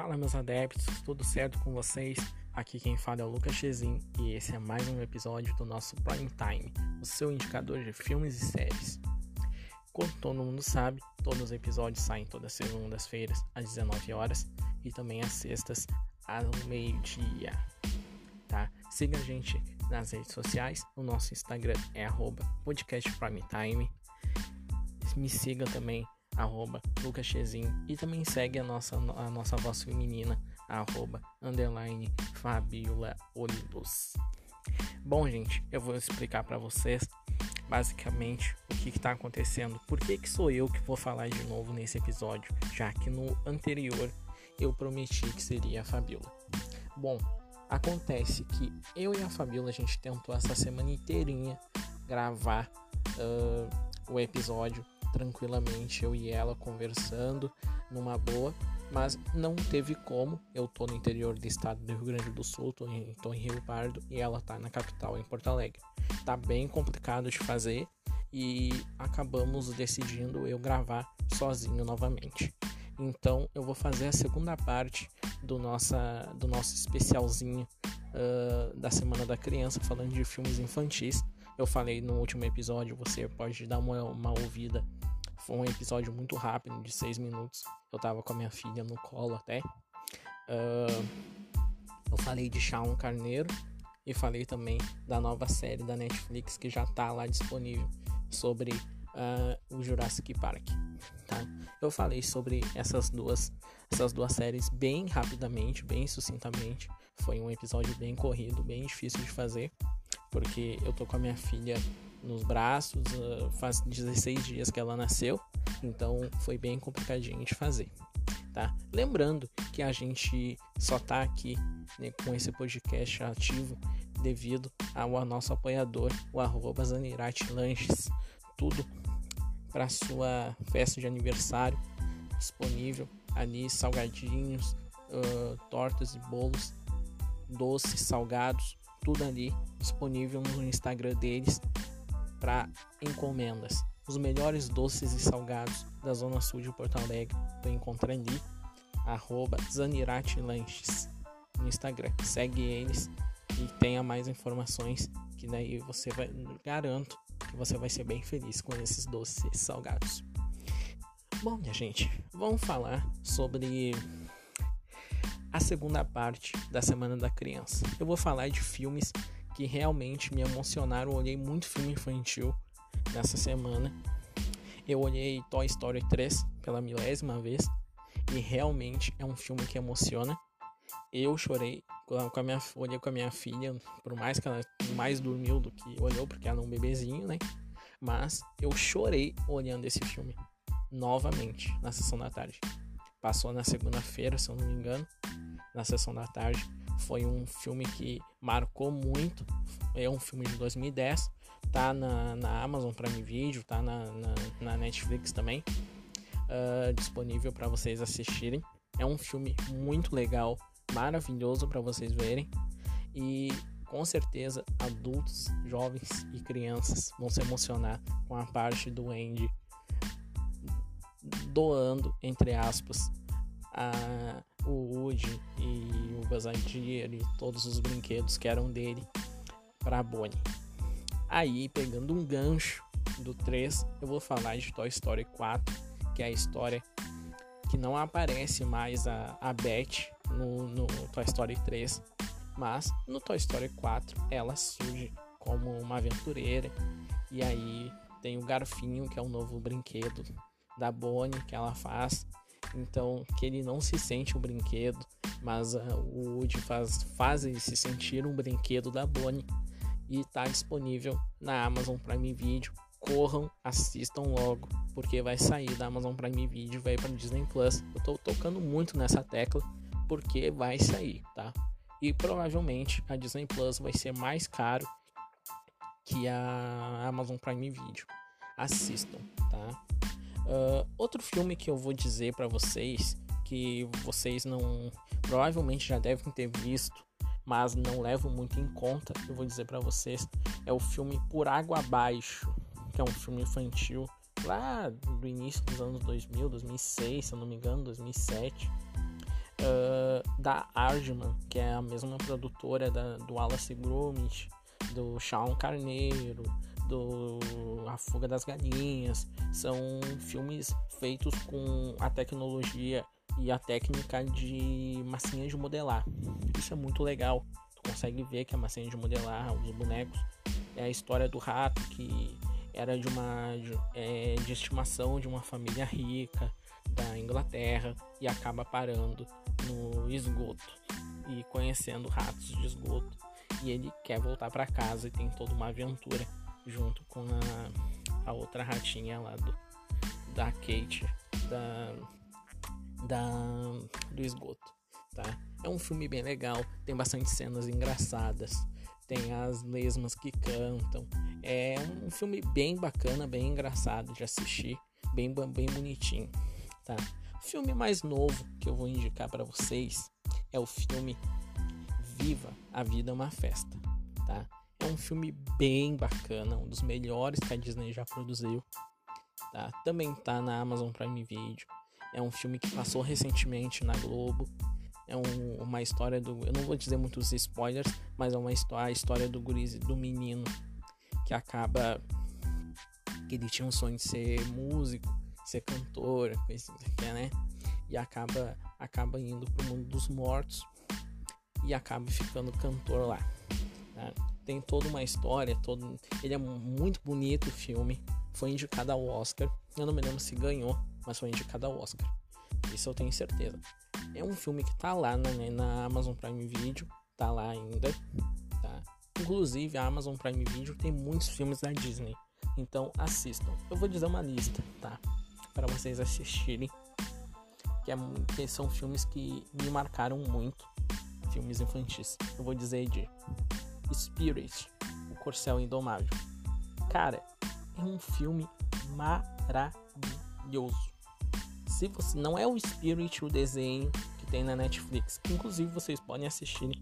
Fala meus adeptos, tudo certo com vocês? Aqui quem fala é o Lucas Chezin e esse é mais um episódio do nosso Prime Time, o seu indicador de filmes e séries. Como todo mundo sabe, todos os episódios saem todas as segundas-feiras às 19 horas e também às sextas ao meio-dia. Tá? Siga a gente nas redes sociais, o nosso Instagram é @podcastprimetime. Me siga também arroba lucaschezin e também segue a nossa, a nossa voz feminina, arroba underline Fabiola Olibus. Bom, gente, eu vou explicar para vocês basicamente o que está acontecendo, por que, que sou eu que vou falar de novo nesse episódio, já que no anterior eu prometi que seria a Fabiola. Bom, acontece que eu e a Fabiola a gente tentou essa semana inteirinha gravar uh, o episódio tranquilamente, eu e ela conversando numa boa, mas não teve como. Eu tô no interior do estado do Rio Grande do Sul, tô em, tô em Rio Pardo e ela tá na capital, em Porto Alegre. Tá bem complicado de fazer e acabamos decidindo eu gravar sozinho novamente. Então eu vou fazer a segunda parte do, nossa, do nosso especialzinho uh, da Semana da Criança, falando de filmes infantis. Eu falei no último episódio, você pode dar uma, uma ouvida foi um episódio muito rápido, de seis minutos. Eu tava com a minha filha no colo até. Uh, eu falei de Shaun Carneiro e falei também da nova série da Netflix que já tá lá disponível sobre uh, o Jurassic Park. Tá? Eu falei sobre essas duas, essas duas séries bem rapidamente, bem sucintamente. Foi um episódio bem corrido, bem difícil de fazer, porque eu tô com a minha filha nos braços, uh, faz 16 dias que ela nasceu, então foi bem complicadinho de fazer. Tá? Lembrando que a gente só tá aqui né, com esse podcast ativo devido ao nosso apoiador, o arroba Lanches. Tudo para sua festa de aniversário disponível ali, salgadinhos, uh, tortas e bolos, doces, salgados, tudo ali disponível no Instagram deles para encomendas. Os melhores doces e salgados da Zona Sul de Porto Alegre tu encontra ali, arroba Lanches no Instagram. Segue eles e tenha mais informações que daí você vai, garanto que você vai ser bem feliz com esses doces e salgados. Bom, minha gente, vamos falar sobre a segunda parte da Semana da Criança. Eu vou falar de filmes que realmente me emocionaram. Eu olhei muito filme infantil nessa semana. Eu olhei Toy Story 3 pela milésima vez e realmente é um filme que emociona. Eu chorei com a minha, olhei com a minha filha, por mais que ela mais dormiu do que olhou, porque ela é um bebezinho, né? Mas eu chorei olhando esse filme novamente na sessão da tarde. Passou na segunda-feira, se eu não me engano, na sessão da tarde. Foi um filme que marcou muito. É um filme de 2010. Tá na, na Amazon Prime Video, tá na, na, na Netflix também. Uh, disponível para vocês assistirem. É um filme muito legal, maravilhoso para vocês verem. E com certeza adultos, jovens e crianças vão se emocionar com a parte do Andy doando, entre aspas, a, o Woody e o Lightyear e todos os brinquedos que eram dele para Bonnie. Aí, pegando um gancho do 3, eu vou falar de Toy Story 4, que é a história que não aparece mais a, a Beth no, no Toy Story 3, mas no Toy Story 4 ela surge como uma aventureira e aí tem o Garfinho, que é um novo brinquedo da Bonnie que ela faz então, que ele não se sente um brinquedo, mas uh, o Woody faz, faz ele se sentir um brinquedo da Bonnie e está disponível na Amazon Prime Video. Corram, assistam logo, porque vai sair da Amazon Prime Video, vai para Disney Plus. Eu estou tocando muito nessa tecla porque vai sair, tá? E provavelmente a Disney Plus vai ser mais caro que a Amazon Prime Video. Assistam, tá? Uh, outro filme que eu vou dizer para vocês, que vocês não provavelmente já devem ter visto, mas não levo muito em conta, eu vou dizer para vocês, é o filme Por Água Abaixo, que é um filme infantil lá do início dos anos 2000, 2006, se eu não me engano, 2007. uh, da Argman, que é a mesma produtora da, do Wallace Gromit, do Sean Carneiro, do A Fuga das Galinhas. São filmes feitos com a tecnologia e a técnica de massinha de modelar. Isso é muito legal. Tu consegue ver que a massinha de modelar, os bonecos, é a história do rato que era de uma de, é, de estimação de uma família rica da Inglaterra e acaba parando no esgoto e conhecendo ratos de esgoto e ele quer voltar para casa e tem toda uma aventura junto com a, a outra ratinha lá do, da Kate da, da do esgoto tá é um filme bem legal tem bastante cenas engraçadas tem as lesmas que cantam. É um filme bem bacana, bem engraçado de assistir, bem, bem bonitinho, tá? O filme mais novo que eu vou indicar para vocês é o filme Viva, a Vida é uma Festa, tá? É um filme bem bacana, um dos melhores que a Disney já produziu, tá? Também tá na Amazon Prime Video. É um filme que passou recentemente na Globo, é um, uma história do. Eu não vou dizer muitos spoilers, mas é uma história, a história do guriz, do menino que acaba. que ele tinha um sonho de ser músico, ser cantor, coisa assim, né? E acaba, acaba indo pro mundo dos mortos e acaba ficando cantor lá. Né? Tem toda uma história, todo, ele é muito bonito o filme. Foi indicado ao Oscar. Eu não me lembro se ganhou, mas foi indicado ao Oscar. Isso eu tenho certeza. É um filme que tá lá na, né, na Amazon Prime Video, tá lá ainda, tá? Inclusive a Amazon Prime Video tem muitos filmes da Disney, então assistam. Eu vou dizer uma lista, tá? Para vocês assistirem, que, é, que são filmes que me marcaram muito, filmes infantis. Eu vou dizer de Spirit, O Corcel Indomável. Cara, é um filme maravilhoso se você não é o Spirit, o desenho que tem na Netflix, que inclusive vocês podem assistir,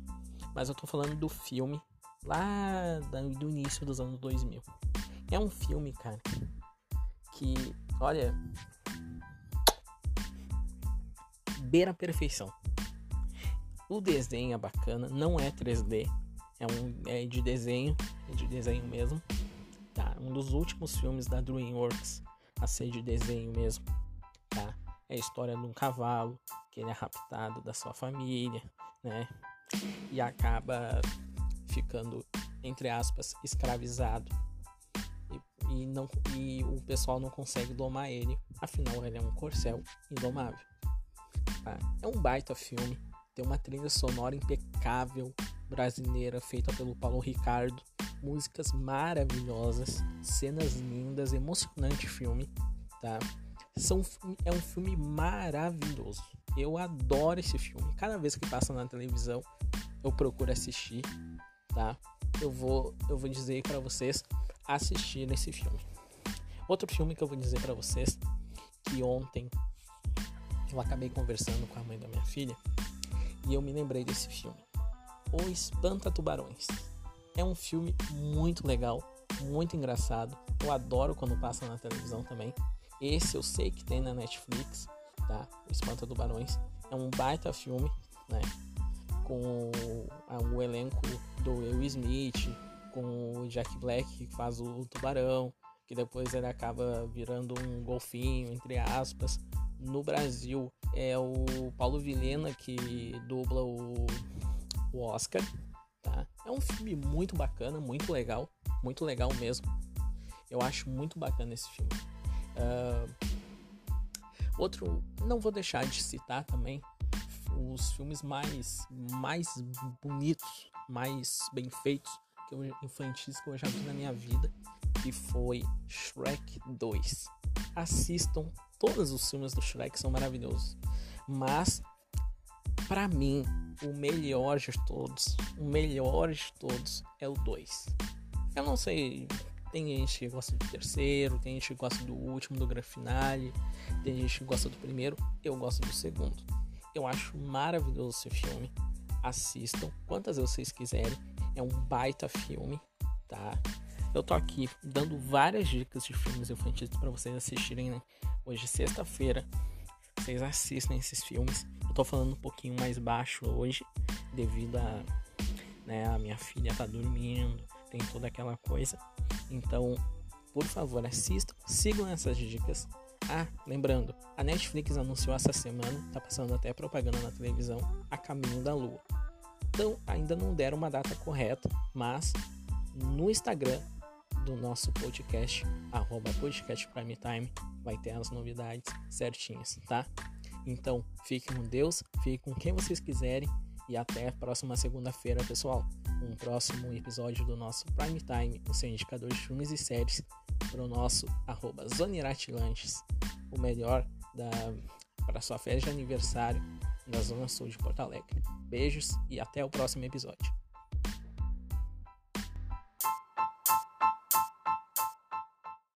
mas eu tô falando do filme lá do início dos anos 2000. É um filme, cara, que, olha, beira a perfeição. O desenho é bacana, não é 3D, é, um, é de desenho, é de desenho mesmo. Tá, um dos últimos filmes da DreamWorks a ser de desenho mesmo. Tá? É a história de um cavalo que ele é raptado da sua família, né? E acaba ficando, entre aspas, escravizado. E, não, e o pessoal não consegue domar ele, afinal ele é um corcel indomável. Tá? É um baita filme, tem uma trilha sonora impecável brasileira feita pelo Paulo Ricardo, músicas maravilhosas, cenas lindas, emocionante filme, tá? São, é um filme maravilhoso. Eu adoro esse filme. Cada vez que passa na televisão, eu procuro assistir, tá? Eu vou, eu vou dizer para vocês assistir esse filme. Outro filme que eu vou dizer para vocês que ontem eu acabei conversando com a mãe da minha filha e eu me lembrei desse filme. O Espanta Tubarões. É um filme muito legal, muito engraçado. Eu adoro quando passa na televisão também. Esse eu sei que tem na Netflix, tá? O Espanta Tubarões. É um baita filme, né? Com o, elenco do Will Smith, com o Jack Black que faz o tubarão, que depois ele acaba virando um golfinho, entre aspas. No Brasil é o Paulo Vilena que dubla o, o Oscar, tá? É um filme muito bacana, muito legal, muito legal mesmo. Eu acho muito bacana esse filme. Uh, outro, não vou deixar de citar também os filmes mais, mais bonitos, mais bem feitos, que eu, infantis que eu já vi na minha vida, que foi Shrek 2. Assistam, todos os filmes do Shrek são maravilhosos, mas para mim o melhor de todos, o melhor de todos é o 2. Eu não sei tem gente que gosta do terceiro, tem gente que gosta do último, do grande finale, tem gente que gosta do primeiro, eu gosto do segundo. Eu acho maravilhoso esse filme. Assistam quantas vezes vocês quiserem. É um baita filme, tá? Eu tô aqui dando várias dicas de filmes infantis para vocês assistirem, né? Hoje, sexta-feira, vocês assistam esses filmes. Eu tô falando um pouquinho mais baixo hoje, devido a, né, a minha filha tá dormindo, tem toda aquela coisa. Então, por favor, assistam, sigam essas dicas. Ah, lembrando, a Netflix anunciou essa semana, tá passando até propaganda na televisão, A Caminho da Lua. Então, ainda não deram uma data correta, mas no Instagram do nosso podcast, arroba podcast Prime Time, vai ter as novidades certinhas, tá? Então, fiquem com Deus, fiquem com quem vocês quiserem e até a próxima segunda-feira, pessoal. Um próximo episódio do nosso Prime Time, o seu indicador de filmes e séries, para o nosso arroba o melhor para sua festa de aniversário da Zona Sul de Porto Alegre. Beijos e até o próximo episódio.